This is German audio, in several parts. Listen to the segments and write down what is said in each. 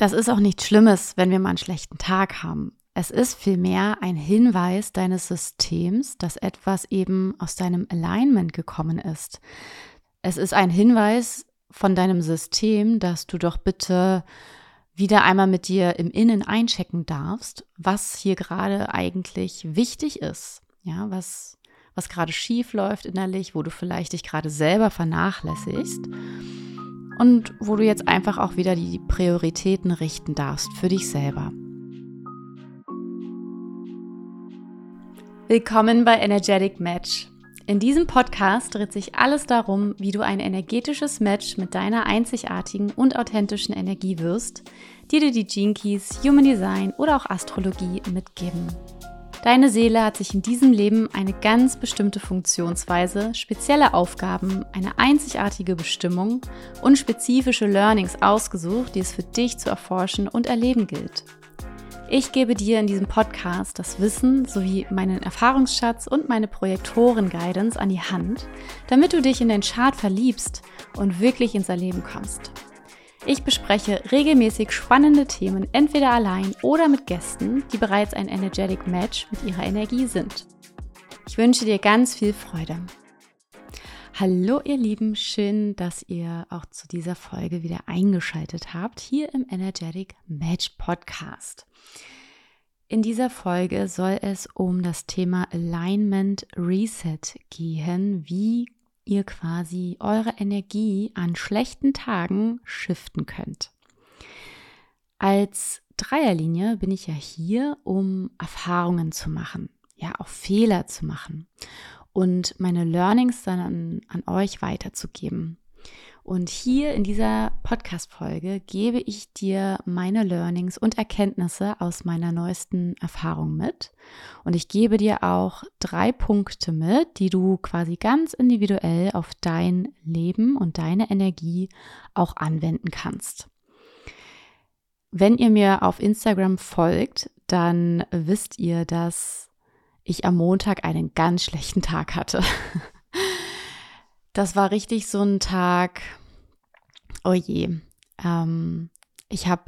Das ist auch nichts Schlimmes, wenn wir mal einen schlechten Tag haben. Es ist vielmehr ein Hinweis deines Systems, dass etwas eben aus deinem Alignment gekommen ist. Es ist ein Hinweis von deinem System, dass du doch bitte wieder einmal mit dir im Innen einchecken darfst, was hier gerade eigentlich wichtig ist. Ja, was, was gerade schief läuft innerlich, wo du vielleicht dich gerade selber vernachlässigst und wo du jetzt einfach auch wieder die Prioritäten richten darfst für dich selber. Willkommen bei Energetic Match. In diesem Podcast dreht sich alles darum, wie du ein energetisches Match mit deiner einzigartigen und authentischen Energie wirst, die dir die Gene Keys, Human Design oder auch Astrologie mitgeben. Deine Seele hat sich in diesem Leben eine ganz bestimmte Funktionsweise, spezielle Aufgaben, eine einzigartige Bestimmung und spezifische Learnings ausgesucht, die es für dich zu erforschen und erleben gilt. Ich gebe dir in diesem Podcast das Wissen sowie meinen Erfahrungsschatz und meine Projektoren-Guidance an die Hand, damit du dich in den Chart verliebst und wirklich ins Erleben kommst. Ich bespreche regelmäßig spannende Themen entweder allein oder mit Gästen, die bereits ein Energetic Match mit ihrer Energie sind. Ich wünsche dir ganz viel Freude. Hallo ihr Lieben, schön, dass ihr auch zu dieser Folge wieder eingeschaltet habt, hier im Energetic Match Podcast. In dieser Folge soll es um das Thema Alignment Reset gehen. Wie ihr quasi eure Energie an schlechten Tagen shiften könnt. Als Dreierlinie bin ich ja hier, um Erfahrungen zu machen, ja, auch Fehler zu machen und meine Learnings dann an, an euch weiterzugeben. Und hier in dieser Podcast-Folge gebe ich dir meine Learnings und Erkenntnisse aus meiner neuesten Erfahrung mit. Und ich gebe dir auch drei Punkte mit, die du quasi ganz individuell auf dein Leben und deine Energie auch anwenden kannst. Wenn ihr mir auf Instagram folgt, dann wisst ihr, dass ich am Montag einen ganz schlechten Tag hatte. Das war richtig so ein Tag, oh je. Ähm, ich habe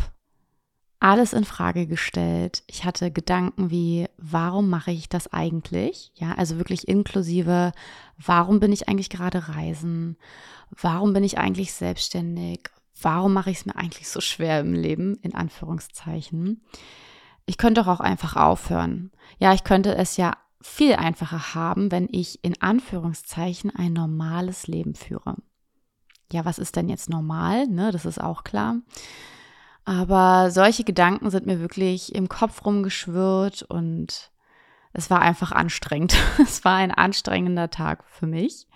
alles in Frage gestellt. Ich hatte Gedanken wie, warum mache ich das eigentlich? Ja, also wirklich inklusive, warum bin ich eigentlich gerade reisen? Warum bin ich eigentlich selbstständig? Warum mache ich es mir eigentlich so schwer im Leben? In Anführungszeichen. Ich könnte auch einfach aufhören. Ja, ich könnte es ja viel einfacher haben, wenn ich in Anführungszeichen ein normales Leben führe. Ja, was ist denn jetzt normal? Ne, das ist auch klar. Aber solche Gedanken sind mir wirklich im Kopf rumgeschwirrt und es war einfach anstrengend. es war ein anstrengender Tag für mich.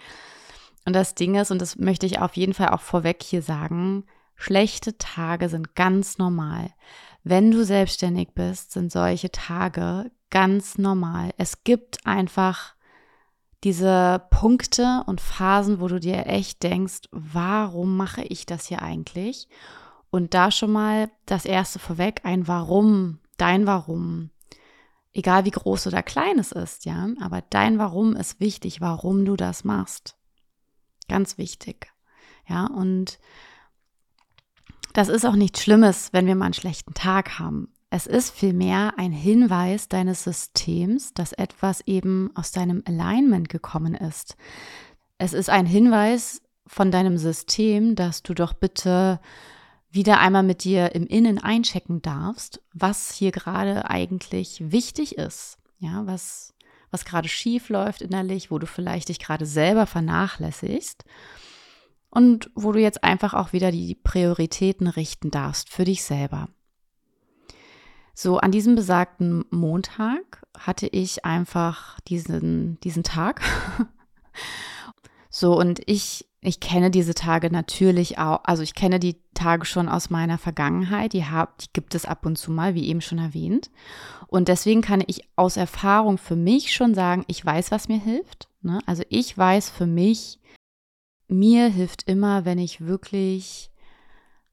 Und das Ding ist, und das möchte ich auf jeden Fall auch vorweg hier sagen, schlechte Tage sind ganz normal. Wenn du selbstständig bist, sind solche Tage ganz normal. Es gibt einfach diese Punkte und Phasen, wo du dir echt denkst, warum mache ich das hier eigentlich? Und da schon mal das erste vorweg, ein Warum, dein Warum. Egal wie groß oder klein es ist, ja, aber dein Warum ist wichtig, warum du das machst. Ganz wichtig. Ja, und das ist auch nichts Schlimmes, wenn wir mal einen schlechten Tag haben. Es ist vielmehr ein Hinweis deines Systems, dass etwas eben aus deinem Alignment gekommen ist. Es ist ein Hinweis von deinem System, dass du doch bitte wieder einmal mit dir im Innen einchecken darfst, was hier gerade eigentlich wichtig ist. Ja, was, was gerade schief läuft innerlich, wo du vielleicht dich gerade selber vernachlässigst und wo du jetzt einfach auch wieder die Prioritäten richten darfst für dich selber. So, an diesem besagten Montag hatte ich einfach diesen, diesen Tag. so, und ich, ich kenne diese Tage natürlich auch, also ich kenne die Tage schon aus meiner Vergangenheit, die, hab, die gibt es ab und zu mal, wie eben schon erwähnt. Und deswegen kann ich aus Erfahrung für mich schon sagen, ich weiß, was mir hilft. Ne? Also ich weiß für mich, mir hilft immer, wenn ich wirklich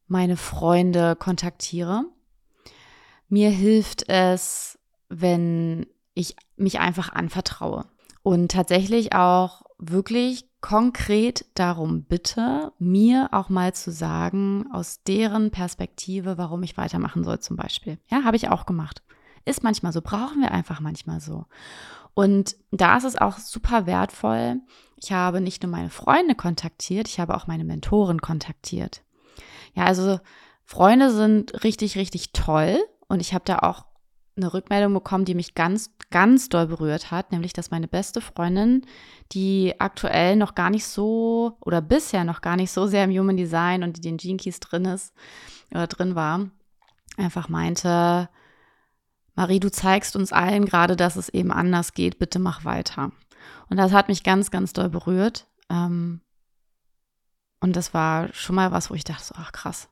meine Freunde kontaktiere mir hilft es, wenn ich mich einfach anvertraue und tatsächlich auch wirklich konkret darum bitte, mir auch mal zu sagen, aus deren Perspektive, warum ich weitermachen soll zum Beispiel. Ja, habe ich auch gemacht. Ist manchmal so, brauchen wir einfach manchmal so. Und da ist es auch super wertvoll. Ich habe nicht nur meine Freunde kontaktiert, ich habe auch meine Mentoren kontaktiert. Ja, also Freunde sind richtig, richtig toll und ich habe da auch eine Rückmeldung bekommen, die mich ganz, ganz doll berührt hat, nämlich dass meine beste Freundin, die aktuell noch gar nicht so oder bisher noch gar nicht so sehr im Human Design und den Gene Keys drin ist oder drin war, einfach meinte, Marie, du zeigst uns allen gerade, dass es eben anders geht, bitte mach weiter. Und das hat mich ganz, ganz doll berührt. Ähm, und das war schon mal was, wo ich dachte, ach krass.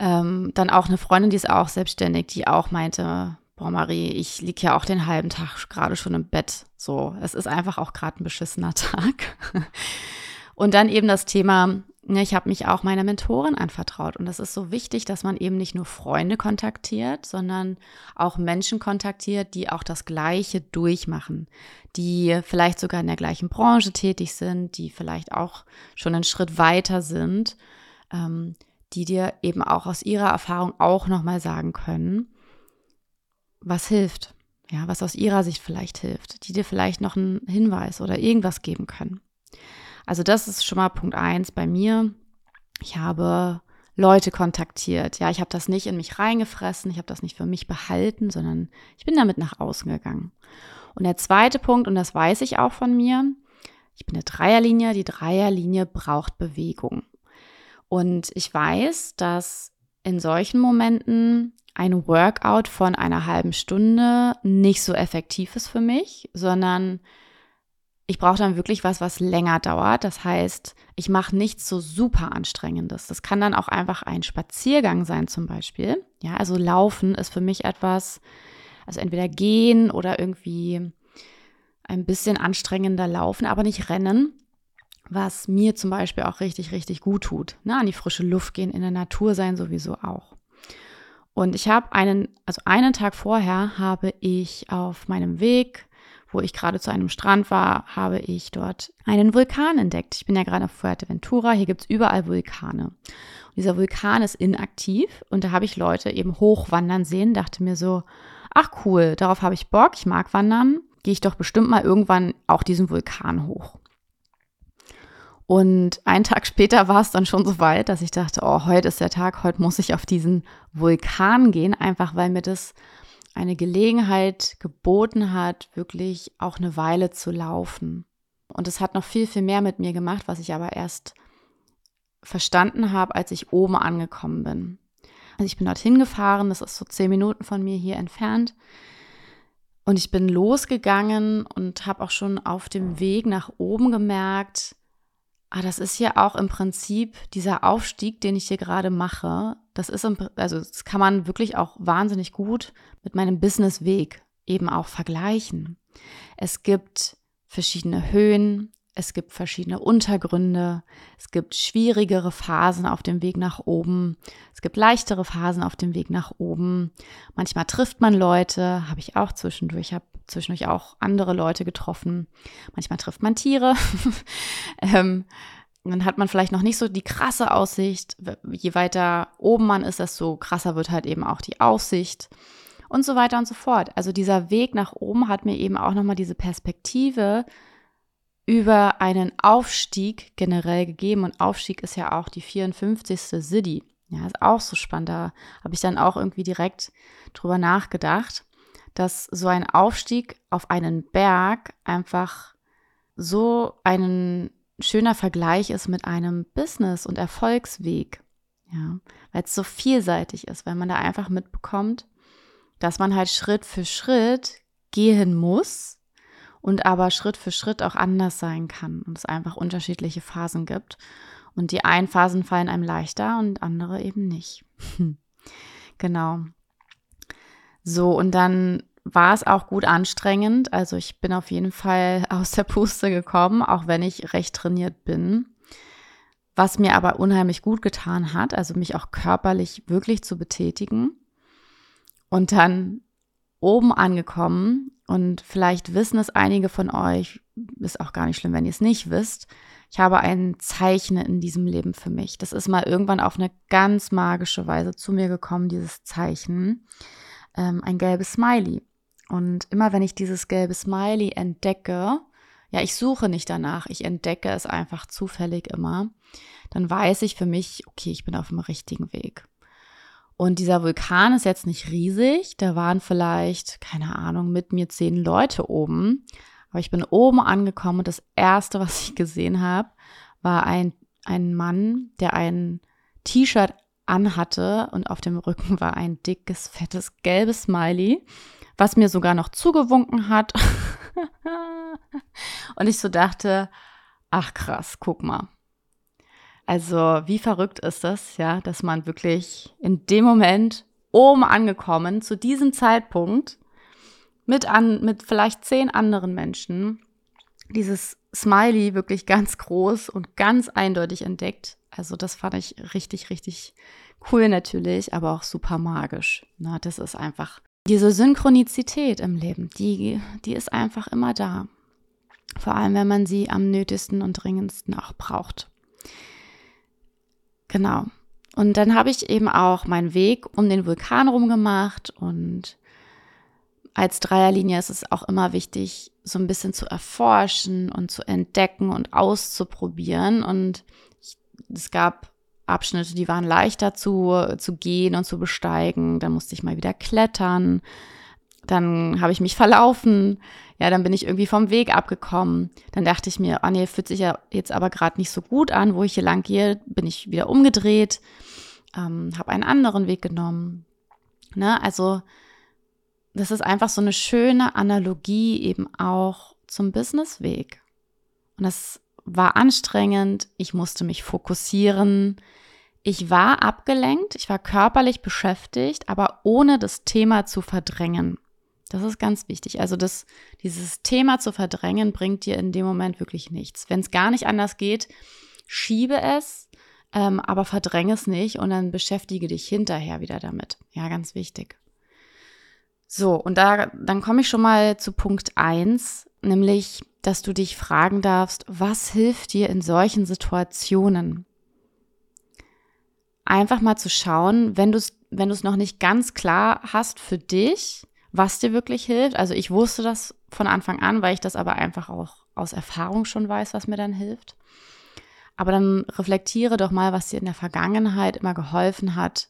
Ähm, dann auch eine Freundin, die ist auch selbstständig, die auch meinte, boah Marie, ich liege ja auch den halben Tag gerade schon im Bett. So, es ist einfach auch gerade ein beschissener Tag. Und dann eben das Thema, ne, ich habe mich auch meiner Mentorin anvertraut. Und das ist so wichtig, dass man eben nicht nur Freunde kontaktiert, sondern auch Menschen kontaktiert, die auch das Gleiche durchmachen, die vielleicht sogar in der gleichen Branche tätig sind, die vielleicht auch schon einen Schritt weiter sind, ähm, die dir eben auch aus ihrer Erfahrung auch nochmal sagen können, was hilft, ja, was aus ihrer Sicht vielleicht hilft, die dir vielleicht noch einen Hinweis oder irgendwas geben können. Also das ist schon mal Punkt eins bei mir. Ich habe Leute kontaktiert. Ja, ich habe das nicht in mich reingefressen, ich habe das nicht für mich behalten, sondern ich bin damit nach außen gegangen. Und der zweite Punkt, und das weiß ich auch von mir, ich bin eine Dreierlinie, die Dreierlinie braucht Bewegung. Und ich weiß, dass in solchen Momenten ein Workout von einer halben Stunde nicht so effektiv ist für mich, sondern ich brauche dann wirklich was, was länger dauert. Das heißt, ich mache nichts so super anstrengendes. Das kann dann auch einfach ein Spaziergang sein zum Beispiel. Ja, also Laufen ist für mich etwas, also entweder gehen oder irgendwie ein bisschen anstrengender laufen, aber nicht rennen, was mir zum Beispiel auch richtig, richtig gut tut. Ne? An die frische Luft gehen, in der Natur sein sowieso auch. Und ich habe einen, also einen Tag vorher habe ich auf meinem Weg, wo ich gerade zu einem Strand war, habe ich dort einen Vulkan entdeckt. Ich bin ja gerade auf Fuerteventura, hier gibt es überall Vulkane. Und dieser Vulkan ist inaktiv und da habe ich Leute eben hochwandern sehen, dachte mir so, ach cool, darauf habe ich Bock, ich mag wandern, gehe ich doch bestimmt mal irgendwann auch diesen Vulkan hoch. Und einen Tag später war es dann schon so weit, dass ich dachte, oh, heute ist der Tag, heute muss ich auf diesen Vulkan gehen, einfach weil mir das eine Gelegenheit geboten hat, wirklich auch eine Weile zu laufen. Und es hat noch viel, viel mehr mit mir gemacht, was ich aber erst verstanden habe, als ich oben angekommen bin. Also ich bin dorthin gefahren, das ist so zehn Minuten von mir hier entfernt. Und ich bin losgegangen und habe auch schon auf dem Weg nach oben gemerkt, ah, das ist ja auch im Prinzip dieser Aufstieg, den ich hier gerade mache. Das ist, im, also das kann man wirklich auch wahnsinnig gut mit meinem Businessweg eben auch vergleichen. Es gibt verschiedene Höhen, es gibt verschiedene Untergründe, es gibt schwierigere Phasen auf dem Weg nach oben, es gibt leichtere Phasen auf dem Weg nach oben. Manchmal trifft man Leute, habe ich auch zwischendurch, habe zwischendurch auch andere Leute getroffen. Manchmal trifft man Tiere. ähm, dann hat man vielleicht noch nicht so die krasse Aussicht. Je weiter oben man ist, desto krasser wird halt eben auch die Aussicht und so weiter und so fort. Also dieser Weg nach oben hat mir eben auch nochmal diese Perspektive über einen Aufstieg generell gegeben. Und Aufstieg ist ja auch die 54. Siddhi. Ja, ist auch so spannend. Da habe ich dann auch irgendwie direkt drüber nachgedacht, dass so ein Aufstieg auf einen Berg einfach so ein schöner Vergleich ist mit einem Business- und Erfolgsweg. Ja, weil es so vielseitig ist, weil man da einfach mitbekommt, dass man halt Schritt für Schritt gehen muss, und aber Schritt für Schritt auch anders sein kann und es einfach unterschiedliche Phasen gibt. Und die einen Phasen fallen einem leichter und andere eben nicht. genau. So, und dann war es auch gut anstrengend. Also ich bin auf jeden Fall aus der Puste gekommen, auch wenn ich recht trainiert bin. Was mir aber unheimlich gut getan hat, also mich auch körperlich wirklich zu betätigen. Und dann oben angekommen und vielleicht wissen es einige von euch, ist auch gar nicht schlimm, wenn ihr es nicht wisst. ich habe ein Zeichen in diesem Leben für mich. Das ist mal irgendwann auf eine ganz magische Weise zu mir gekommen, dieses Zeichen. Ähm, ein gelbes Smiley. Und immer wenn ich dieses gelbe Smiley entdecke, ja, ich suche nicht danach, ich entdecke es einfach zufällig immer, dann weiß ich für mich, okay, ich bin auf dem richtigen Weg. Und dieser Vulkan ist jetzt nicht riesig, da waren vielleicht, keine Ahnung, mit mir zehn Leute oben. Aber ich bin oben angekommen und das Erste, was ich gesehen habe, war ein, ein Mann, der ein T-Shirt anhatte und auf dem Rücken war ein dickes, fettes, gelbes Smiley, was mir sogar noch zugewunken hat. und ich so dachte, ach krass, guck mal. Also wie verrückt ist das, ja, dass man wirklich in dem Moment oben angekommen, zu diesem Zeitpunkt, mit, an, mit vielleicht zehn anderen Menschen dieses Smiley wirklich ganz groß und ganz eindeutig entdeckt. Also das fand ich richtig, richtig cool natürlich, aber auch super magisch. Na, das ist einfach diese Synchronizität im Leben, die, die ist einfach immer da. Vor allem, wenn man sie am nötigsten und dringendsten auch braucht. Genau. Und dann habe ich eben auch meinen Weg um den Vulkan rumgemacht und als Dreierlinie ist es auch immer wichtig, so ein bisschen zu erforschen und zu entdecken und auszuprobieren. Und ich, es gab Abschnitte, die waren leichter zu, zu gehen und zu besteigen. Dann musste ich mal wieder klettern. Dann habe ich mich verlaufen. Ja, dann bin ich irgendwie vom Weg abgekommen. Dann dachte ich mir, oh nee, fühlt sich ja jetzt aber gerade nicht so gut an, wo ich hier lang gehe. Bin ich wieder umgedreht, ähm, habe einen anderen Weg genommen. Ne? Also das ist einfach so eine schöne Analogie eben auch zum Businessweg. Und das war anstrengend, ich musste mich fokussieren, ich war abgelenkt, ich war körperlich beschäftigt, aber ohne das Thema zu verdrängen. Das ist ganz wichtig. Also das, dieses Thema zu verdrängen bringt dir in dem Moment wirklich nichts. Wenn es gar nicht anders geht, schiebe es, ähm, aber verdränge es nicht und dann beschäftige dich hinterher wieder damit. Ja, ganz wichtig. So, und da, dann komme ich schon mal zu Punkt eins, nämlich, dass du dich fragen darfst, was hilft dir in solchen Situationen? Einfach mal zu schauen, wenn du es wenn noch nicht ganz klar hast für dich, was dir wirklich hilft. Also ich wusste das von Anfang an, weil ich das aber einfach auch aus Erfahrung schon weiß, was mir dann hilft. Aber dann reflektiere doch mal, was dir in der Vergangenheit immer geholfen hat,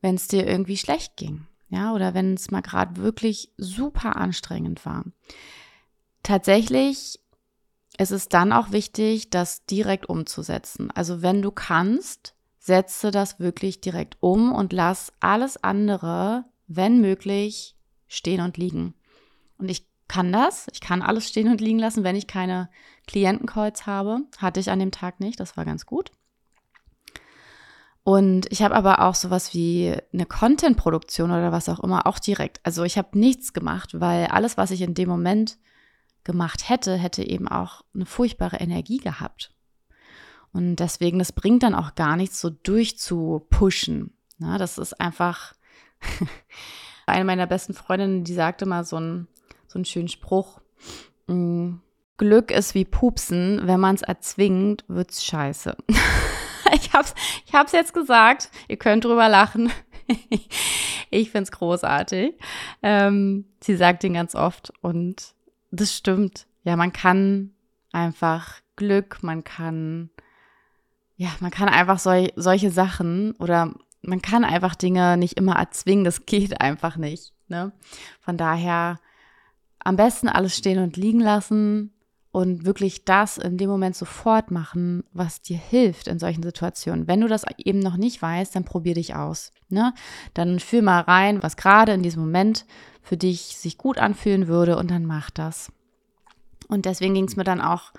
wenn es dir irgendwie schlecht ging. Ja, oder wenn es mal gerade wirklich super anstrengend war. Tatsächlich ist es dann auch wichtig, das direkt umzusetzen. Also wenn du kannst, setze das wirklich direkt um und lass alles andere, wenn möglich, stehen und liegen. Und ich kann das. Ich kann alles stehen und liegen lassen, wenn ich keine Klientencalls habe. Hatte ich an dem Tag nicht. Das war ganz gut. Und ich habe aber auch sowas wie eine Content-Produktion oder was auch immer auch direkt. Also ich habe nichts gemacht, weil alles, was ich in dem Moment gemacht hätte, hätte eben auch eine furchtbare Energie gehabt. Und deswegen, das bringt dann auch gar nichts, so durchzupushen. Na, das ist einfach eine meiner besten Freundinnen, die sagte mal so einen, so einen schönen Spruch. Mm, Glück ist wie Pupsen, wenn man es erzwingt, wird's scheiße. ich hab's, ich hab's jetzt gesagt. Ihr könnt drüber lachen. ich find's großartig. Ähm, sie sagt ihn ganz oft und das stimmt. Ja, man kann einfach Glück, man kann, ja, man kann einfach sol solche Sachen oder man kann einfach Dinge nicht immer erzwingen. Das geht einfach nicht. Ne? Von daher am besten alles stehen und liegen lassen und wirklich das in dem Moment sofort machen, was dir hilft in solchen Situationen. Wenn du das eben noch nicht weißt, dann probier dich aus. Ne? Dann fühl mal rein, was gerade in diesem Moment für dich sich gut anfühlen würde und dann mach das. Und deswegen ging es mir dann auch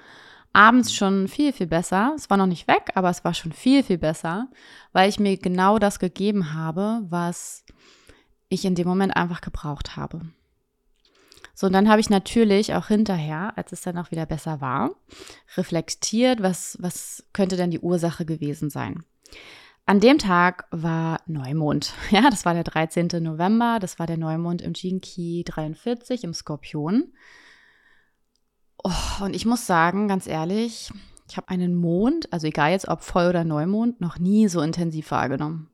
abends schon viel, viel besser. Es war noch nicht weg, aber es war schon viel, viel besser, weil ich mir genau das gegeben habe, was ich in dem Moment einfach gebraucht habe. So, und dann habe ich natürlich auch hinterher, als es dann auch wieder besser war, reflektiert, was, was könnte denn die Ursache gewesen sein. An dem Tag war Neumond. Ja, das war der 13. November. Das war der Neumond im Jinki 43 im Skorpion. Oh, und ich muss sagen, ganz ehrlich, Ich habe einen Mond, also egal jetzt ob Voll- oder Neumond, noch nie so intensiv wahrgenommen.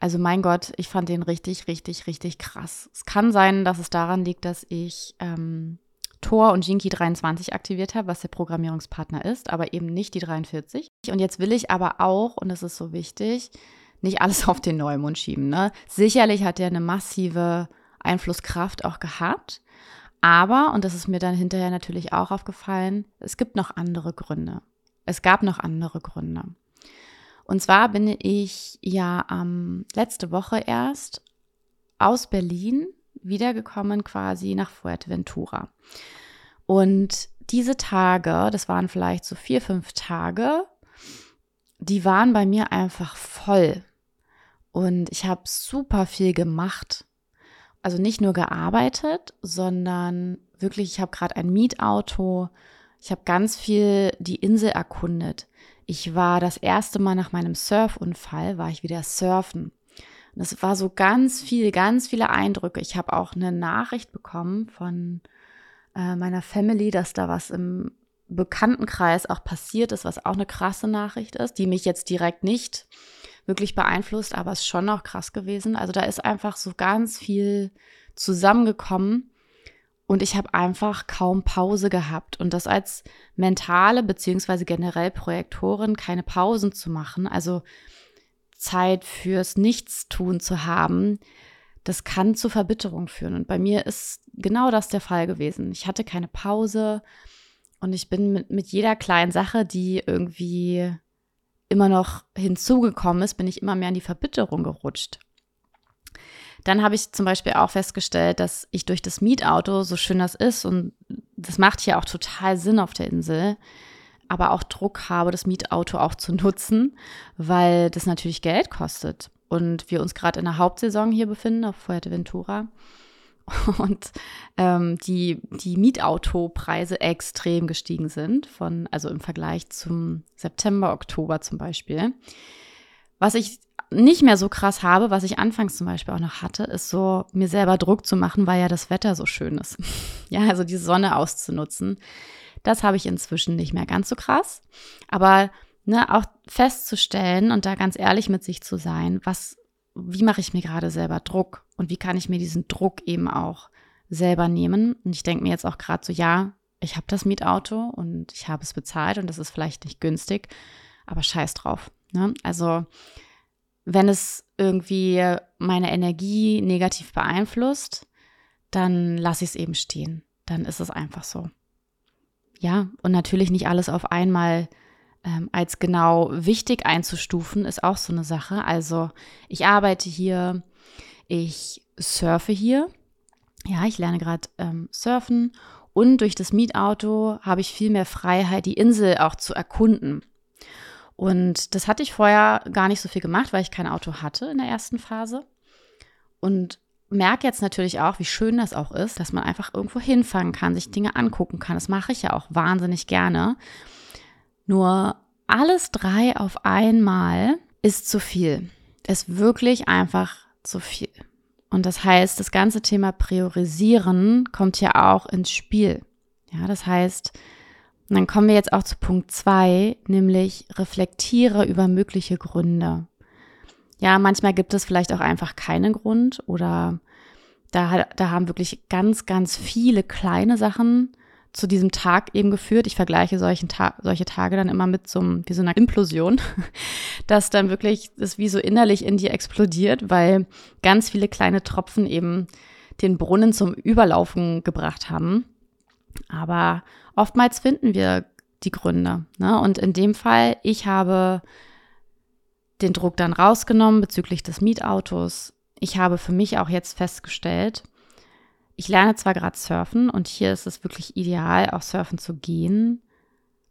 Also mein Gott, ich fand den richtig, richtig, richtig krass. Es kann sein, dass es daran liegt, dass ich ähm, Tor und Jinky 23 aktiviert habe, was der Programmierungspartner ist, aber eben nicht die 43. Und jetzt will ich aber auch, und das ist so wichtig, nicht alles auf den Neumond schieben. Ne? Sicherlich hat er eine massive Einflusskraft auch gehabt. Aber, und das ist mir dann hinterher natürlich auch aufgefallen, es gibt noch andere Gründe. Es gab noch andere Gründe. Und zwar bin ich ja ähm, letzte Woche erst aus Berlin wiedergekommen quasi nach Fuerteventura. Und diese Tage, das waren vielleicht so vier, fünf Tage, die waren bei mir einfach voll. Und ich habe super viel gemacht. Also nicht nur gearbeitet, sondern wirklich, ich habe gerade ein Mietauto. Ich habe ganz viel die Insel erkundet. Ich war das erste Mal nach meinem Surfunfall, war ich wieder surfen. Und es war so ganz viel, ganz viele Eindrücke. Ich habe auch eine Nachricht bekommen von äh, meiner Family, dass da was im Bekanntenkreis auch passiert ist, was auch eine krasse Nachricht ist, die mich jetzt direkt nicht wirklich beeinflusst, aber ist schon auch krass gewesen. Also da ist einfach so ganz viel zusammengekommen und ich habe einfach kaum Pause gehabt. Und das als mentale beziehungsweise generell Projektorin keine Pausen zu machen, also Zeit fürs Nichtstun zu haben, das kann zu Verbitterung führen. Und bei mir ist genau das der Fall gewesen. Ich hatte keine Pause und ich bin mit, mit jeder kleinen Sache, die irgendwie immer noch hinzugekommen ist, bin ich immer mehr in die Verbitterung gerutscht. Dann habe ich zum Beispiel auch festgestellt, dass ich durch das Mietauto, so schön das ist, und das macht hier auch total Sinn auf der Insel, aber auch Druck habe, das Mietauto auch zu nutzen, weil das natürlich Geld kostet. Und wir uns gerade in der Hauptsaison hier befinden, auf Fuerteventura und ähm, die, die Mietautopreise extrem gestiegen sind, von, also im Vergleich zum September, Oktober zum Beispiel. Was ich nicht mehr so krass habe, was ich anfangs zum Beispiel auch noch hatte, ist so, mir selber Druck zu machen, weil ja das Wetter so schön ist. ja, also die Sonne auszunutzen. Das habe ich inzwischen nicht mehr ganz so krass. Aber ne, auch festzustellen und da ganz ehrlich mit sich zu sein, was, wie mache ich mir gerade selber Druck und wie kann ich mir diesen Druck eben auch selber nehmen. Und ich denke mir jetzt auch gerade so, ja, ich habe das Mietauto und ich habe es bezahlt und das ist vielleicht nicht günstig, aber scheiß drauf. Ne? Also wenn es irgendwie meine Energie negativ beeinflusst, dann lasse ich es eben stehen. Dann ist es einfach so. Ja, und natürlich nicht alles auf einmal ähm, als genau wichtig einzustufen, ist auch so eine Sache. Also ich arbeite hier, ich surfe hier. Ja, ich lerne gerade ähm, surfen und durch das Mietauto habe ich viel mehr Freiheit, die Insel auch zu erkunden. Und das hatte ich vorher gar nicht so viel gemacht, weil ich kein Auto hatte in der ersten Phase. Und merke jetzt natürlich auch, wie schön das auch ist, dass man einfach irgendwo hinfangen kann, sich Dinge angucken kann. Das mache ich ja auch wahnsinnig gerne. Nur alles drei auf einmal ist zu viel. Ist wirklich einfach zu viel. Und das heißt, das ganze Thema Priorisieren kommt ja auch ins Spiel. Ja, das heißt, dann kommen wir jetzt auch zu Punkt zwei, nämlich reflektiere über mögliche Gründe. Ja, manchmal gibt es vielleicht auch einfach keinen Grund oder da, da haben wirklich ganz, ganz viele kleine Sachen zu diesem Tag eben geführt. Ich vergleiche solchen Ta solche Tage dann immer mit so, einem, wie so einer Implosion, dass dann wirklich das wie so innerlich in dir explodiert, weil ganz viele kleine Tropfen eben den Brunnen zum Überlaufen gebracht haben. Aber oftmals finden wir die Gründe. Ne? Und in dem Fall, ich habe den Druck dann rausgenommen bezüglich des Mietautos. Ich habe für mich auch jetzt festgestellt, ich lerne zwar gerade surfen und hier ist es wirklich ideal, auch surfen zu gehen,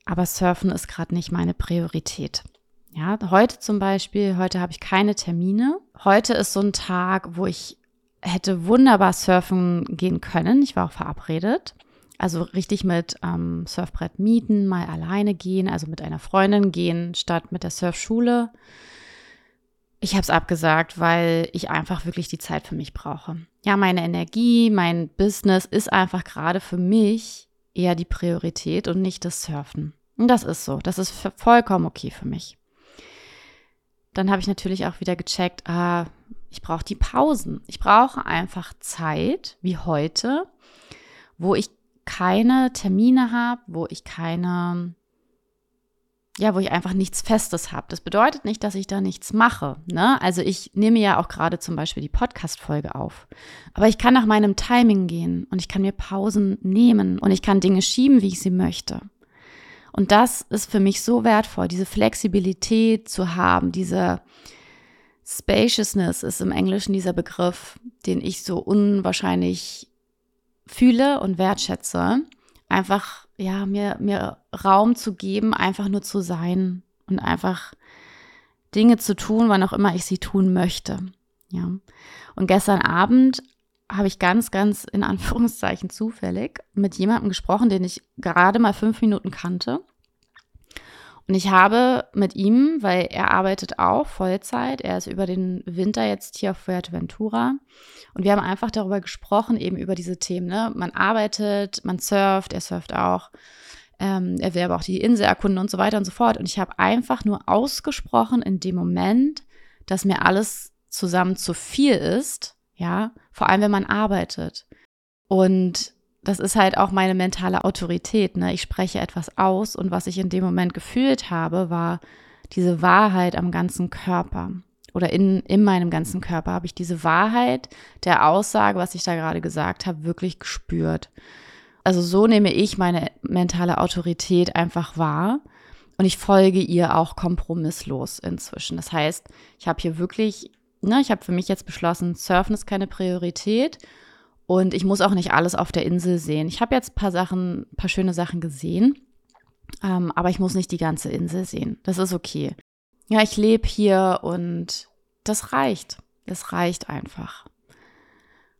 aber surfen ist gerade nicht meine Priorität. Ja, heute zum Beispiel, heute habe ich keine Termine. Heute ist so ein Tag, wo ich hätte wunderbar surfen gehen können. Ich war auch verabredet. Also richtig mit ähm, Surfbrett mieten, mal alleine gehen, also mit einer Freundin gehen, statt mit der Surfschule. Ich habe es abgesagt, weil ich einfach wirklich die Zeit für mich brauche. Ja, meine Energie, mein Business ist einfach gerade für mich eher die Priorität und nicht das Surfen. Und das ist so. Das ist vollkommen okay für mich. Dann habe ich natürlich auch wieder gecheckt, ah, ich brauche die Pausen. Ich brauche einfach Zeit, wie heute, wo ich keine Termine habe, wo ich keine, ja, wo ich einfach nichts Festes habe. Das bedeutet nicht, dass ich da nichts mache. Ne? Also ich nehme ja auch gerade zum Beispiel die Podcast-Folge auf. Aber ich kann nach meinem Timing gehen und ich kann mir Pausen nehmen und ich kann Dinge schieben, wie ich sie möchte. Und das ist für mich so wertvoll, diese Flexibilität zu haben, diese Spaciousness ist im Englischen dieser Begriff, den ich so unwahrscheinlich fühle und wertschätze. Einfach, ja, mir, mir Raum zu geben, einfach nur zu sein und einfach Dinge zu tun, wann auch immer ich sie tun möchte. Ja. Und gestern Abend habe ich ganz, ganz in Anführungszeichen zufällig mit jemandem gesprochen, den ich gerade mal fünf Minuten kannte. Und ich habe mit ihm, weil er arbeitet auch Vollzeit, er ist über den Winter jetzt hier auf Fuerteventura. Und wir haben einfach darüber gesprochen, eben über diese Themen. Ne? Man arbeitet, man surft, er surft auch. Ähm, er will aber auch die Insel erkunden und so weiter und so fort. Und ich habe einfach nur ausgesprochen in dem Moment, dass mir alles zusammen zu viel ist, ja, vor allem wenn man arbeitet. Und das ist halt auch meine mentale Autorität. Ne? Ich spreche etwas aus und was ich in dem Moment gefühlt habe, war diese Wahrheit am ganzen Körper oder in, in meinem ganzen Körper habe ich diese Wahrheit der Aussage, was ich da gerade gesagt habe, wirklich gespürt. Also so nehme ich meine mentale Autorität einfach wahr und ich folge ihr auch kompromisslos inzwischen. Das heißt, ich habe hier wirklich, ne, ich habe für mich jetzt beschlossen, Surfen ist keine Priorität und ich muss auch nicht alles auf der Insel sehen. Ich habe jetzt ein paar Sachen, ein paar schöne Sachen gesehen, ähm, aber ich muss nicht die ganze Insel sehen. Das ist okay. Ja, ich lebe hier und das reicht. Das reicht einfach.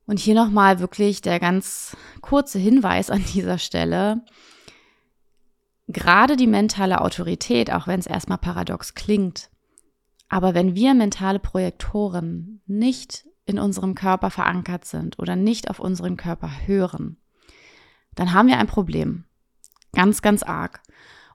Und hier nochmal wirklich der ganz kurze Hinweis an dieser Stelle. Gerade die mentale Autorität, auch wenn es erstmal paradox klingt, aber wenn wir mentale Projektoren nicht in unserem Körper verankert sind oder nicht auf unseren Körper hören, dann haben wir ein Problem. Ganz, ganz arg.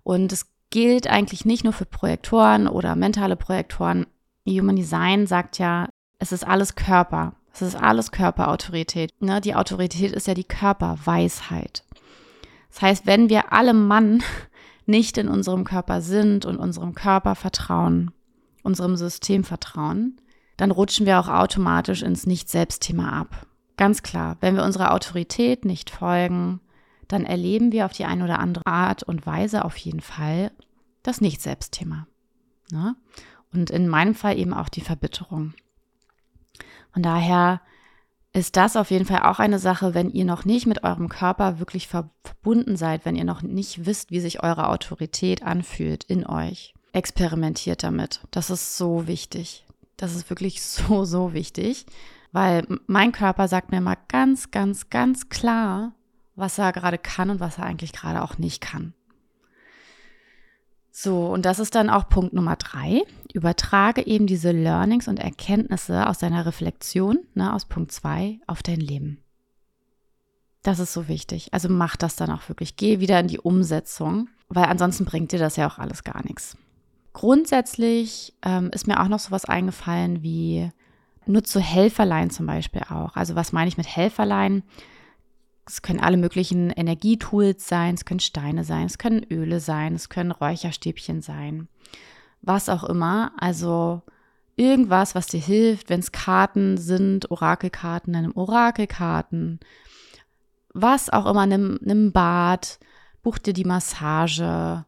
Und es gilt eigentlich nicht nur für Projektoren oder mentale Projektoren. Human Design sagt ja, es ist alles Körper. Es ist alles Körperautorität. Ne? Die Autorität ist ja die Körperweisheit. Das heißt, wenn wir alle Mann nicht in unserem Körper sind und unserem Körper vertrauen, unserem System vertrauen, dann rutschen wir auch automatisch ins Nicht-Selbst-Thema ab. Ganz klar, wenn wir unserer Autorität nicht folgen, dann erleben wir auf die eine oder andere Art und Weise auf jeden Fall das Nicht-Selbst-Thema. Ne? Und in meinem Fall eben auch die Verbitterung. Von daher ist das auf jeden Fall auch eine Sache, wenn ihr noch nicht mit eurem Körper wirklich verbunden seid, wenn ihr noch nicht wisst, wie sich eure Autorität anfühlt in euch. Experimentiert damit. Das ist so wichtig. Das ist wirklich so, so wichtig, weil mein Körper sagt mir mal ganz, ganz, ganz klar, was er gerade kann und was er eigentlich gerade auch nicht kann. So, und das ist dann auch Punkt Nummer drei. Übertrage eben diese Learnings und Erkenntnisse aus deiner Reflexion, ne, aus Punkt zwei, auf dein Leben. Das ist so wichtig. Also mach das dann auch wirklich. Geh wieder in die Umsetzung, weil ansonsten bringt dir das ja auch alles gar nichts. Grundsätzlich ähm, ist mir auch noch sowas eingefallen wie nutze Helferlein zum Beispiel auch. Also was meine ich mit Helferlein? Es können alle möglichen Energietools sein, es können Steine sein, es können Öle sein, es können Räucherstäbchen sein, was auch immer. Also irgendwas, was dir hilft, wenn es Karten sind, Orakelkarten, einem Orakelkarten, was auch immer, nimm, nimm Bad, buch dir die Massage,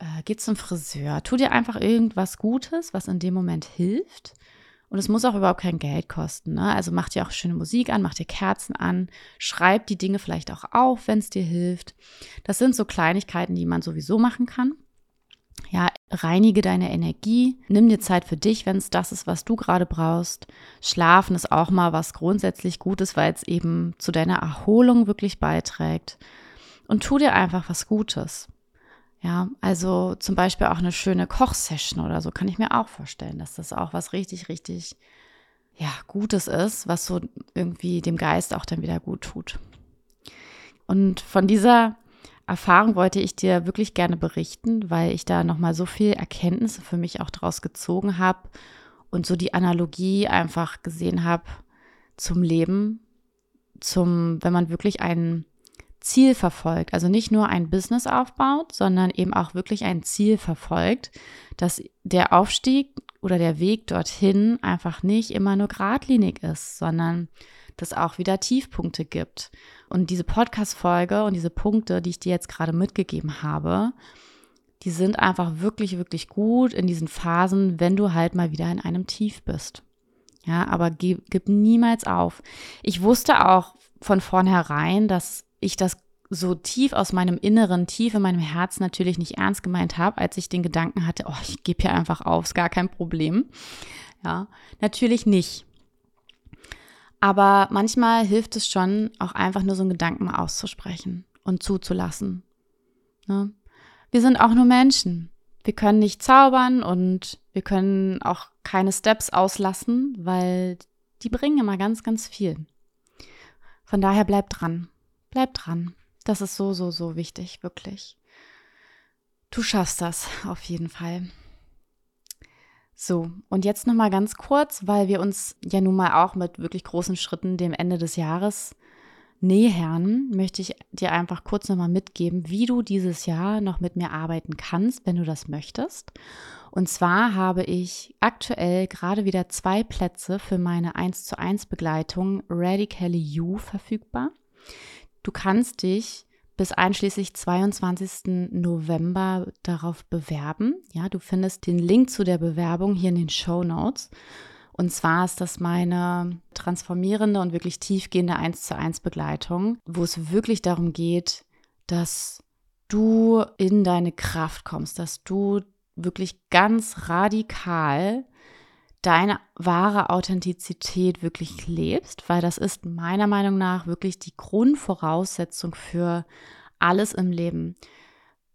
äh, geh zum Friseur, tu dir einfach irgendwas Gutes, was in dem Moment hilft. Und es muss auch überhaupt kein Geld kosten. Ne? Also mach dir auch schöne Musik an, mach dir Kerzen an, schreib die Dinge vielleicht auch auf, wenn es dir hilft. Das sind so Kleinigkeiten, die man sowieso machen kann. Ja, reinige deine Energie, nimm dir Zeit für dich, wenn es das ist, was du gerade brauchst. Schlafen ist auch mal was grundsätzlich Gutes, weil es eben zu deiner Erholung wirklich beiträgt. Und tu dir einfach was Gutes. Ja, also zum Beispiel auch eine schöne Kochsession oder so kann ich mir auch vorstellen, dass das auch was richtig, richtig, ja, Gutes ist, was so irgendwie dem Geist auch dann wieder gut tut. Und von dieser Erfahrung wollte ich dir wirklich gerne berichten, weil ich da nochmal so viel Erkenntnisse für mich auch daraus gezogen habe und so die Analogie einfach gesehen habe zum Leben, zum, wenn man wirklich ein Ziel verfolgt, also nicht nur ein Business aufbaut, sondern eben auch wirklich ein Ziel verfolgt, dass der Aufstieg oder der Weg dorthin einfach nicht immer nur geradlinig ist, sondern dass auch wieder Tiefpunkte gibt. Und diese Podcast-Folge und diese Punkte, die ich dir jetzt gerade mitgegeben habe, die sind einfach wirklich, wirklich gut in diesen Phasen, wenn du halt mal wieder in einem Tief bist. Ja, aber gib, gib niemals auf. Ich wusste auch von vornherein, dass ich das so tief aus meinem Inneren, tief in meinem Herzen natürlich nicht ernst gemeint habe, als ich den Gedanken hatte, oh, ich gebe hier einfach auf, ist gar kein Problem. Ja, natürlich nicht. Aber manchmal hilft es schon, auch einfach nur so einen Gedanken auszusprechen und zuzulassen. Ne? Wir sind auch nur Menschen. Wir können nicht zaubern und wir können auch keine Steps auslassen, weil die bringen immer ganz, ganz viel. Von daher bleib dran. Bleib dran. Das ist so, so, so wichtig, wirklich. Du schaffst das auf jeden Fall. So, und jetzt noch mal ganz kurz, weil wir uns ja nun mal auch mit wirklich großen Schritten dem Ende des Jahres nähern, möchte ich dir einfach kurz noch mal mitgeben, wie du dieses Jahr noch mit mir arbeiten kannst, wenn du das möchtest. Und zwar habe ich aktuell gerade wieder zwei Plätze für meine 1 zu 1 Begleitung Radically You verfügbar. Du kannst dich bis einschließlich 22. November darauf bewerben. Ja, du findest den Link zu der Bewerbung hier in den Show Notes. Und zwar ist das meine transformierende und wirklich tiefgehende 1 zu 1 Begleitung, wo es wirklich darum geht, dass du in deine Kraft kommst, dass du wirklich ganz radikal deine wahre Authentizität wirklich lebst, weil das ist meiner Meinung nach wirklich die Grundvoraussetzung für alles im Leben.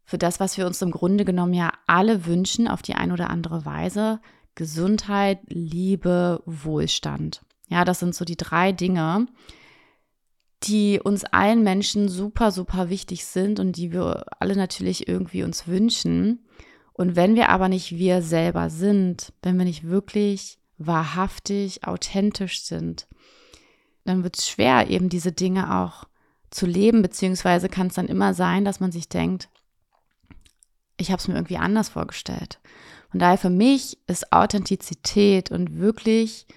Für das, was wir uns im Grunde genommen ja alle wünschen, auf die eine oder andere Weise. Gesundheit, Liebe, Wohlstand. Ja, das sind so die drei Dinge, die uns allen Menschen super, super wichtig sind und die wir alle natürlich irgendwie uns wünschen. Und wenn wir aber nicht wir selber sind, wenn wir nicht wirklich wahrhaftig, authentisch sind, dann wird es schwer, eben diese Dinge auch zu leben, beziehungsweise kann es dann immer sein, dass man sich denkt, ich habe es mir irgendwie anders vorgestellt. Von daher für mich ist Authentizität und wirklich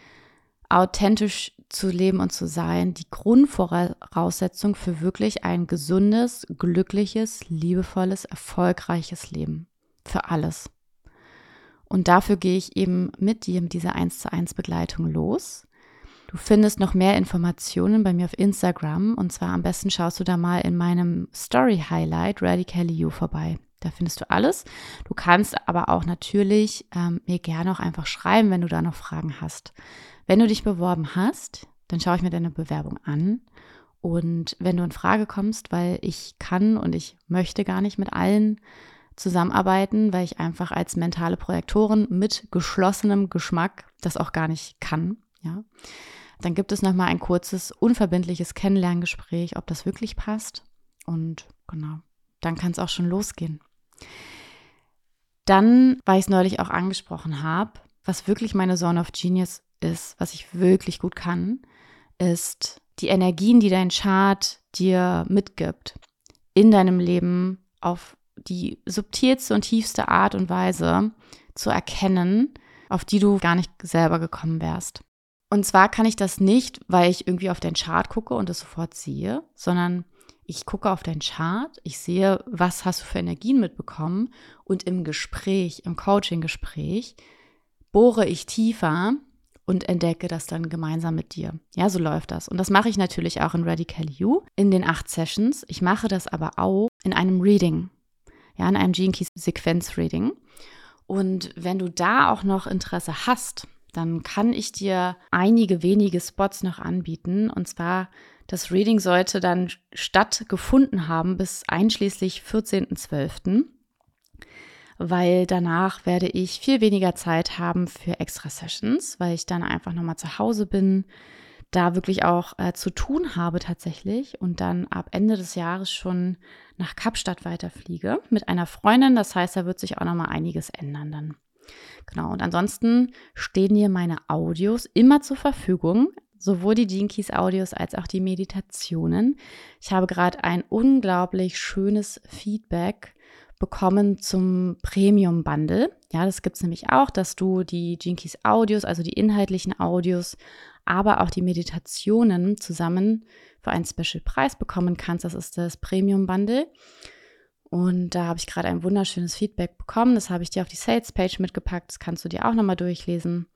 authentisch zu leben und zu sein die Grundvoraussetzung für wirklich ein gesundes, glückliches, liebevolles, erfolgreiches Leben für alles. Und dafür gehe ich eben mit dir mit dieser 1 zu 1 Begleitung los. Du findest noch mehr Informationen bei mir auf Instagram und zwar am besten schaust du da mal in meinem Story Highlight Radically You vorbei. Da findest du alles. Du kannst aber auch natürlich ähm, mir gerne auch einfach schreiben, wenn du da noch Fragen hast. Wenn du dich beworben hast, dann schaue ich mir deine Bewerbung an. Und wenn du in Frage kommst, weil ich kann und ich möchte gar nicht mit allen zusammenarbeiten, weil ich einfach als mentale Projektorin mit geschlossenem Geschmack das auch gar nicht kann. Ja. Dann gibt es nochmal ein kurzes, unverbindliches Kennenlerngespräch, ob das wirklich passt. Und genau, dann kann es auch schon losgehen. Dann, weil ich es neulich auch angesprochen habe, was wirklich meine Zone of Genius ist, was ich wirklich gut kann, ist die Energien, die dein Chart dir mitgibt, in deinem Leben auf die subtilste und tiefste Art und Weise zu erkennen, auf die du gar nicht selber gekommen wärst. Und zwar kann ich das nicht, weil ich irgendwie auf deinen Chart gucke und es sofort sehe, sondern ich gucke auf deinen Chart, ich sehe, was hast du für Energien mitbekommen und im Gespräch, im Coaching-Gespräch, bohre ich tiefer und entdecke das dann gemeinsam mit dir. Ja, so läuft das. Und das mache ich natürlich auch in Radical You in den acht Sessions. Ich mache das aber auch in einem Reading ja, in einem Gene Key Sequenz Reading. Und wenn du da auch noch Interesse hast, dann kann ich dir einige wenige Spots noch anbieten. Und zwar, das Reading sollte dann stattgefunden haben bis einschließlich 14.12., weil danach werde ich viel weniger Zeit haben für extra Sessions, weil ich dann einfach nochmal zu Hause bin, da wirklich auch äh, zu tun habe tatsächlich und dann ab Ende des Jahres schon nach Kapstadt weiterfliege mit einer Freundin. Das heißt, da wird sich auch noch mal einiges ändern dann. Genau, und ansonsten stehen dir meine Audios immer zur Verfügung, sowohl die Keys Audios als auch die Meditationen. Ich habe gerade ein unglaublich schönes Feedback bekommen zum Premium Bundle. Ja, das gibt es nämlich auch, dass du die Keys Audios, also die inhaltlichen Audios, aber auch die Meditationen zusammen für einen Special Preis bekommen kannst. Das ist das Premium Bundle. Und da habe ich gerade ein wunderschönes Feedback bekommen. Das habe ich dir auf die Sales Page mitgepackt. Das kannst du dir auch nochmal durchlesen.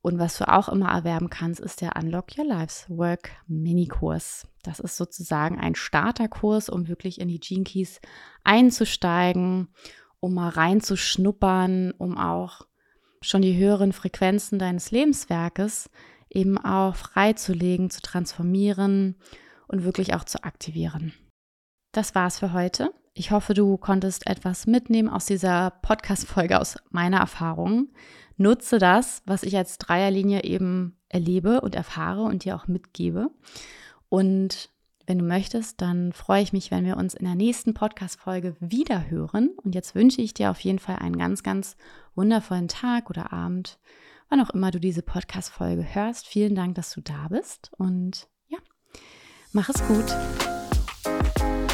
Und was du auch immer erwerben kannst, ist der Unlock Your Life's Work Mini-Kurs. Das ist sozusagen ein Starterkurs, um wirklich in die Gene Keys einzusteigen, um mal reinzuschnuppern, um auch schon die höheren Frequenzen deines Lebenswerkes eben auch freizulegen, zu transformieren und wirklich auch zu aktivieren. Das war's für heute. Ich hoffe, du konntest etwas mitnehmen aus dieser Podcast-Folge, aus meiner Erfahrung. Nutze das, was ich als Dreierlinie eben erlebe und erfahre und dir auch mitgebe. Und wenn du möchtest, dann freue ich mich, wenn wir uns in der nächsten Podcast-Folge wieder hören. Und jetzt wünsche ich dir auf jeden Fall einen ganz, ganz wundervollen Tag oder Abend, wann auch immer du diese Podcast-Folge hörst. Vielen Dank, dass du da bist und ja, mach es gut.